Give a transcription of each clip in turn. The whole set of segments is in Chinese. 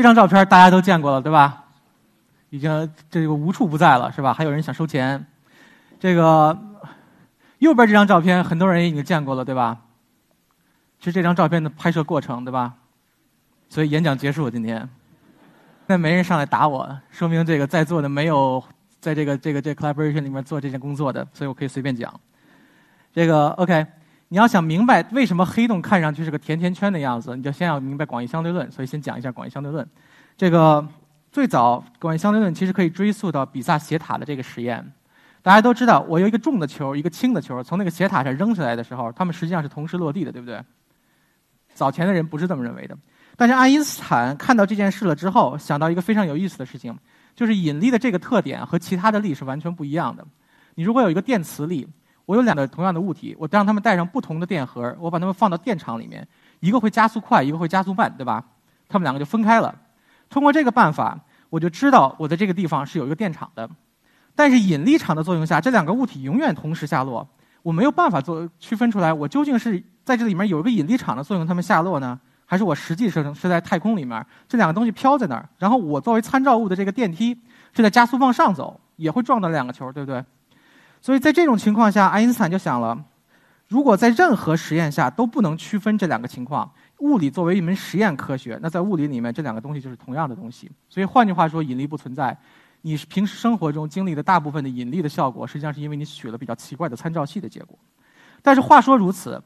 这张照片大家都见过了，对吧？已经这个无处不在了，是吧？还有人想收钱。这个右边这张照片，很多人已经见过了，对吧？是这张照片的拍摄过程，对吧？所以演讲结束今天，那没人上来打我，说明这个在座的没有在这个这个这 collaboration 里面做这件工作的，所以我可以随便讲。这个 OK，你要想明白为什么黑洞看上去是个甜甜圈的样子，你就先要明白广义相对论。所以先讲一下广义相对论。这个最早广义相对论其实可以追溯到比萨斜塔的这个实验。大家都知道，我有一个重的球，一个轻的球，从那个斜塔上扔下来的时候，它们实际上是同时落地的，对不对？早前的人不是这么认为的，但是爱因斯坦看到这件事了之后，想到一个非常有意思的事情，就是引力的这个特点和其他的力是完全不一样的。你如果有一个电磁力，我有两个同样的物体，我让它们带上不同的电荷，我把它们放到电场里面，一个会加速快，一个会加速慢，对吧？它们两个就分开了。通过这个办法，我就知道我在这个地方是有一个电场的。但是引力场的作用下，这两个物体永远同时下落，我没有办法做区分出来，我究竟是在这里面有一个引力场的作用，它们下落呢，还是我实际是是在太空里面，这两个东西飘在那儿，然后我作为参照物的这个电梯是在加速往上走，也会撞到两个球，对不对？所以在这种情况下，爱因斯坦就想了，如果在任何实验下都不能区分这两个情况，物理作为一门实验科学，那在物理里面这两个东西就是同样的东西。所以换句话说，引力不存在。你平时生活中经历的大部分的引力的效果，实际上是因为你取了比较奇怪的参照系的结果。但是话说如此，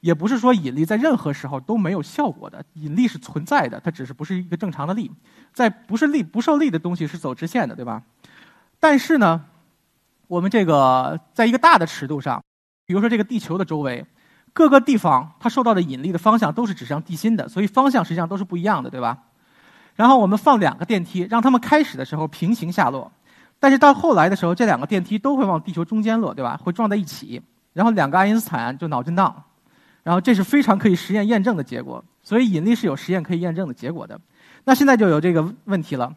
也不是说引力在任何时候都没有效果的。引力是存在的，它只是不是一个正常的力。在不是力不受力的东西是走直线的，对吧？但是呢，我们这个在一个大的尺度上，比如说这个地球的周围，各个地方它受到的引力的方向都是指向地心的，所以方向实际上都是不一样的，对吧？然后我们放两个电梯，让它们开始的时候平行下落，但是到后来的时候，这两个电梯都会往地球中间落，对吧？会撞在一起，然后两个爱因斯坦就脑震荡，然后这是非常可以实验验证的结果。所以引力是有实验可以验证的结果的。那现在就有这个问题了：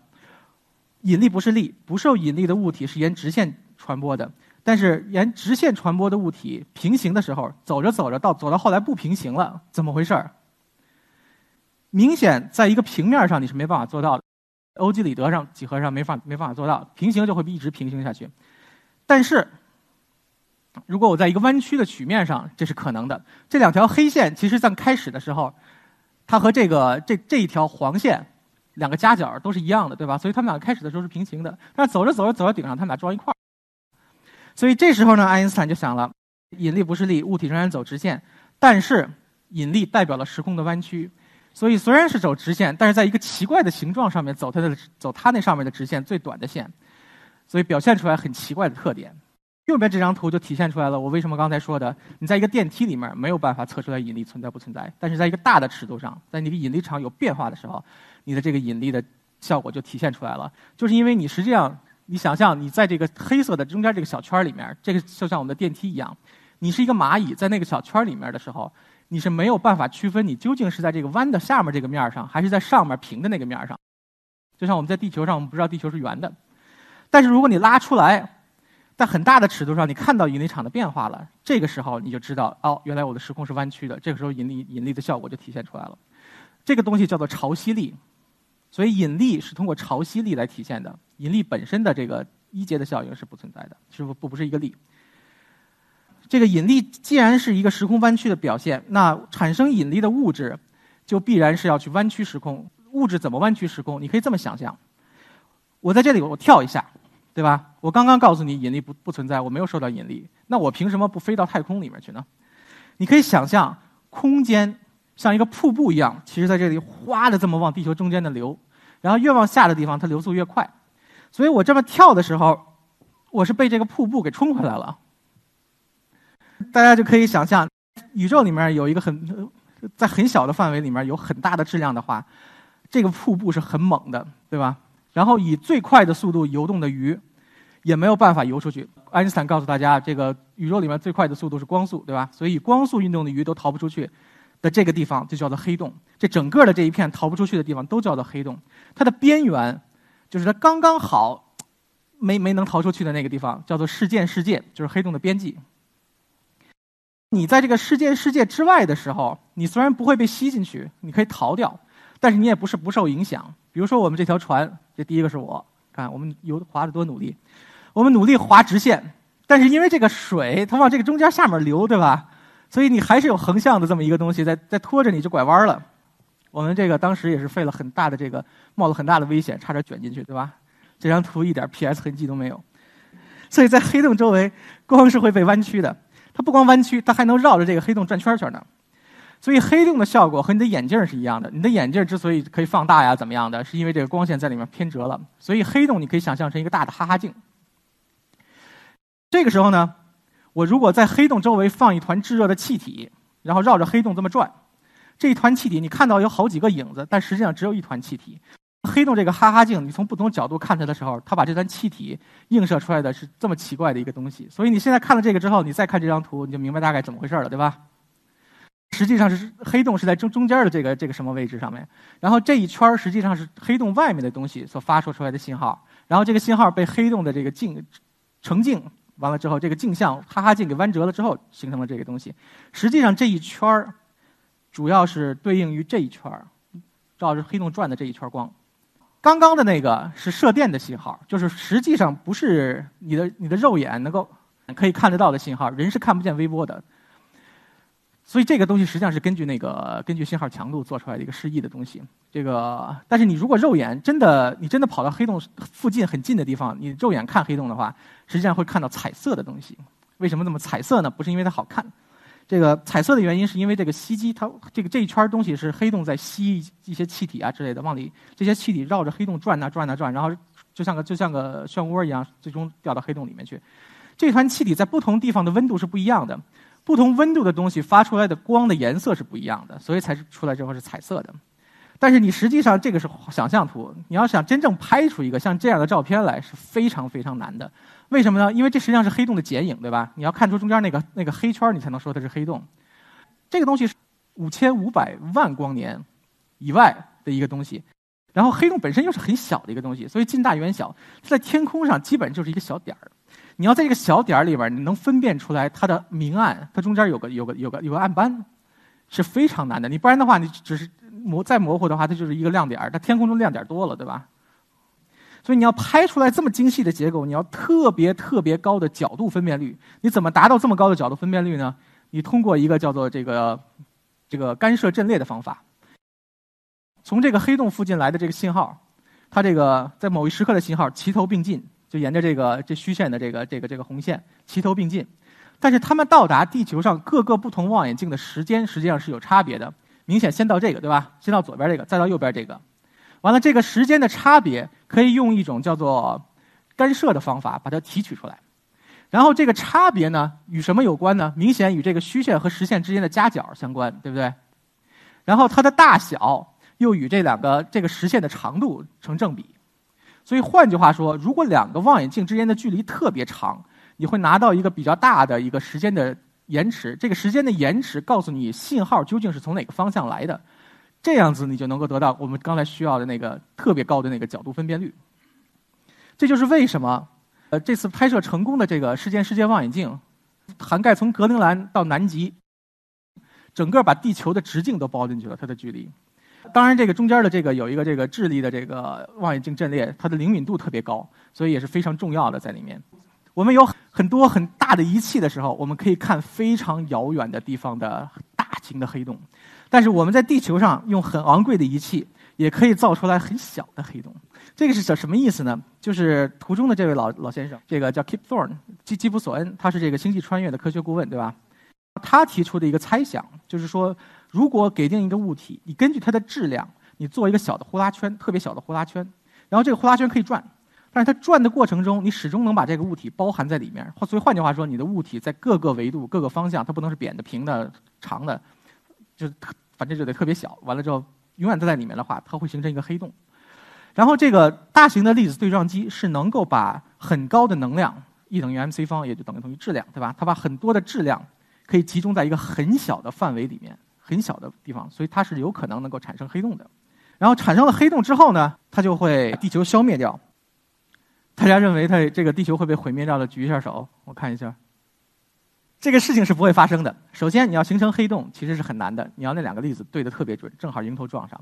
引力不是力，不受引力的物体是沿直线传播的，但是沿直线传播的物体平行的时候，走着走着到走到后来不平行了，怎么回事儿？明显在一个平面上你是没办法做到的，欧几里得上几何上没法没办法做到，平行就会一直平行下去。但是，如果我在一个弯曲的曲面上，这是可能的。这两条黑线其实在开始的时候，它和这个这这一条黄线两个夹角都是一样的，对吧？所以它们俩开始的时候是平行的。但走着走着走到顶上，它们俩撞一块儿。所以这时候呢，爱因斯坦就想了：引力不是力，物体仍然走直线，但是引力代表了时空的弯曲。所以虽然是走直线，但是在一个奇怪的形状上面走它的走它那上面的直线最短的线，所以表现出来很奇怪的特点。右边这张图就体现出来了，我为什么刚才说的，你在一个电梯里面没有办法测出来引力存在不存在，但是在一个大的尺度上，在你的引力场有变化的时候，你的这个引力的效果就体现出来了。就是因为你实际上，你想象你在这个黑色的中间这个小圈里面，这个就像我们的电梯一样，你是一个蚂蚁在那个小圈里面的时候。你是没有办法区分你究竟是在这个弯的下面这个面上，还是在上面平的那个面上。就像我们在地球上，我们不知道地球是圆的。但是如果你拉出来，在很大的尺度上，你看到引力场的变化了，这个时候你就知道，哦，原来我的时空是弯曲的。这个时候引力引力的效果就体现出来了。这个东西叫做潮汐力，所以引力是通过潮汐力来体现的。引力本身的这个一阶的效应是不存在的，是不不不是一个力。这个引力既然是一个时空弯曲的表现，那产生引力的物质就必然是要去弯曲时空。物质怎么弯曲时空？你可以这么想象：我在这里，我跳一下，对吧？我刚刚告诉你引力不不存在，我没有受到引力，那我凭什么不飞到太空里面去呢？你可以想象，空间像一个瀑布一样，其实在这里哗的这么往地球中间的流，然后越往下的地方它流速越快，所以我这么跳的时候，我是被这个瀑布给冲回来了。大家就可以想象，宇宙里面有一个很在很小的范围里面有很大的质量的话，这个瀑布是很猛的，对吧？然后以最快的速度游动的鱼，也没有办法游出去。爱因斯坦告诉大家，这个宇宙里面最快的速度是光速，对吧？所以光速运动的鱼都逃不出去的这个地方就叫做黑洞。这整个的这一片逃不出去的地方都叫做黑洞。它的边缘就是它刚刚好没没能逃出去的那个地方，叫做事件世界，就是黑洞的边际。你在这个事件世界之外的时候，你虽然不会被吸进去，你可以逃掉，但是你也不是不受影响。比如说我们这条船，这第一个是我，看我们游划的多努力，我们努力划直线，但是因为这个水它往这个中间下面流，对吧？所以你还是有横向的这么一个东西在在拖着你就拐弯了。我们这个当时也是费了很大的这个冒了很大的危险，差点卷进去，对吧？这张图一点 PS 痕迹都没有，所以在黑洞周围光是会被弯曲的。它不光弯曲，它还能绕着这个黑洞转圈圈呢。所以黑洞的效果和你的眼镜是一样的。你的眼镜之所以可以放大呀，怎么样的，是因为这个光线在里面偏折了。所以黑洞你可以想象成一个大的哈哈镜。这个时候呢，我如果在黑洞周围放一团炙热的气体，然后绕着黑洞这么转，这一团气体你看到有好几个影子，但实际上只有一团气体。黑洞这个哈哈镜，你从不同角度看它的时候，它把这团气体映射出来的是这么奇怪的一个东西。所以你现在看了这个之后，你再看这张图，你就明白大概怎么回事了，对吧？实际上是黑洞是在中中间的这个这个什么位置上面，然后这一圈实际上是黑洞外面的东西所发射出来的信号，然后这个信号被黑洞的这个镜成镜完了之后，这个镜像哈哈镜给弯折了之后，形成了这个东西。实际上这一圈主要是对应于这一圈照着黑洞转的这一圈光。刚刚的那个是射电的信号，就是实际上不是你的你的肉眼能够可以看得到的信号，人是看不见微波的。所以这个东西实际上是根据那个根据信号强度做出来的一个示意的东西。这个，但是你如果肉眼真的你真的跑到黑洞附近很近的地方，你肉眼看黑洞的话，实际上会看到彩色的东西。为什么那么彩色呢？不是因为它好看。这个彩色的原因是因为这个吸积，它这个这一圈东西是黑洞在吸一些气体啊之类的往里，这些气体绕着黑洞转呐转呐转，然后就像个就像个漩涡一样，最终掉到黑洞里面去。这团气体在不同地方的温度是不一样的，不同温度的东西发出来的光的颜色是不一样的，所以才是出来之后是彩色的。但是你实际上这个是想象图，你要想真正拍出一个像这样的照片来是非常非常难的。为什么呢？因为这实际上是黑洞的剪影，对吧？你要看出中间那个那个黑圈，你才能说它是黑洞。这个东西是五千五百万光年以外的一个东西，然后黑洞本身又是很小的一个东西，所以近大远小，在天空上基本就是一个小点儿。你要在这个小点儿里边，你能分辨出来它的明暗，它中间有个有个有个有个暗斑，是非常难的。你不然的话，你只是模再模糊的话，它就是一个亮点儿。它天空中亮点多了，对吧？所以你要拍出来这么精细的结构，你要特别特别高的角度分辨率。你怎么达到这么高的角度分辨率呢？你通过一个叫做这个这个干涉阵列的方法，从这个黑洞附近来的这个信号，它这个在某一时刻的信号齐头并进，就沿着这个这虚线的这个这个这个红线齐头并进。但是它们到达地球上各个不同望远镜的时间实际上是有差别的。明显先到这个对吧？先到左边这个，再到右边这个。完了，这个时间的差别可以用一种叫做干涉的方法把它提取出来。然后这个差别呢，与什么有关呢？明显与这个虚线和实线之间的夹角相关，对不对？然后它的大小又与这两个这个实线的长度成正比。所以换句话说，如果两个望远镜之间的距离特别长，你会拿到一个比较大的一个时间的延迟。这个时间的延迟告诉你信号究竟是从哪个方向来的。这样子你就能够得到我们刚才需要的那个特别高的那个角度分辨率。这就是为什么，呃，这次拍摄成功的这个事件世界望远镜，涵盖从格陵兰到南极，整个把地球的直径都包进去了，它的距离。当然，这个中间的这个有一个这个智利的这个望远镜阵列，它的灵敏度特别高，所以也是非常重要的在里面。我们有很多很大的仪器的时候，我们可以看非常遥远的地方的大型的黑洞。但是我们在地球上用很昂贵的仪器，也可以造出来很小的黑洞。这个是什什么意思呢？就是图中的这位老老先生，这个叫 Kip Thorne 基基普索恩，他是这个星际穿越的科学顾问，对吧？他提出的一个猜想，就是说，如果给定一个物体，你根据它的质量，你做一个小的呼啦圈，特别小的呼啦圈，然后这个呼啦圈可以转，但是它转的过程中，你始终能把这个物体包含在里面。所以换句话说，你的物体在各个维度、各个方向，它不能是扁的、平的、长的，就反正就得特别小。完了之后，永远都在里面的话，它会形成一个黑洞。然后这个大型的粒子对撞机是能够把很高的能量，E 等于 mc 方，也就等于等于质量，对吧？它把很多的质量可以集中在一个很小的范围里面，很小的地方，所以它是有可能能够产生黑洞的。然后产生了黑洞之后呢，它就会地球消灭掉。大家认为它这个地球会被毁灭掉的，举一下手，我看一下。这个事情是不会发生的。首先，你要形成黑洞其实是很难的，你要那两个粒子对的特别准，正好迎头撞上。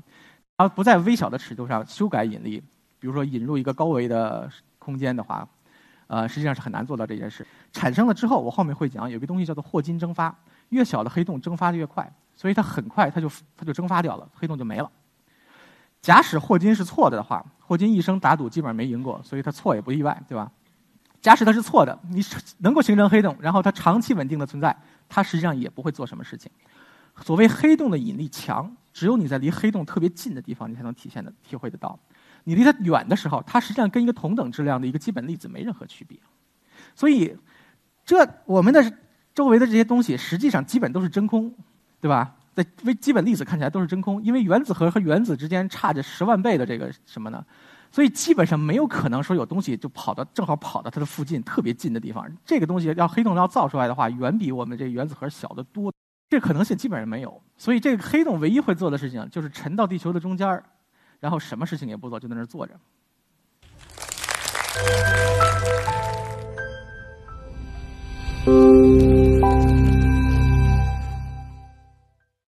而不在微小的尺度上修改引力，比如说引入一个高维的空间的话，呃，实际上是很难做到这件事。产生了之后，我后面会讲，有个东西叫做霍金蒸发，越小的黑洞蒸发的越快，所以它很快它就它就蒸发掉了，黑洞就没了。假使霍金是错的的话，霍金一生打赌基本上没赢过，所以他错也不意外，对吧？假使他是错的，你能够形成黑洞，然后它长期稳定的存在，它实际上也不会做什么事情。所谓黑洞的引力强，只有你在离黑洞特别近的地方，你才能体现的、体会得到。你离它远的时候，它实际上跟一个同等质量的一个基本粒子没任何区别。所以，这我们的周围的这些东西，实际上基本都是真空，对吧？在微基本粒子看起来都是真空，因为原子核和原子之间差着十万倍的这个什么呢？所以基本上没有可能说有东西就跑到正好跑到它的附近特别近的地方。这个东西要黑洞要造出来的话，远比我们这原子核小得多，这可能性基本上没有。所以这个黑洞唯一会做的事情就是沉到地球的中间然后什么事情也不做，就在那儿坐着。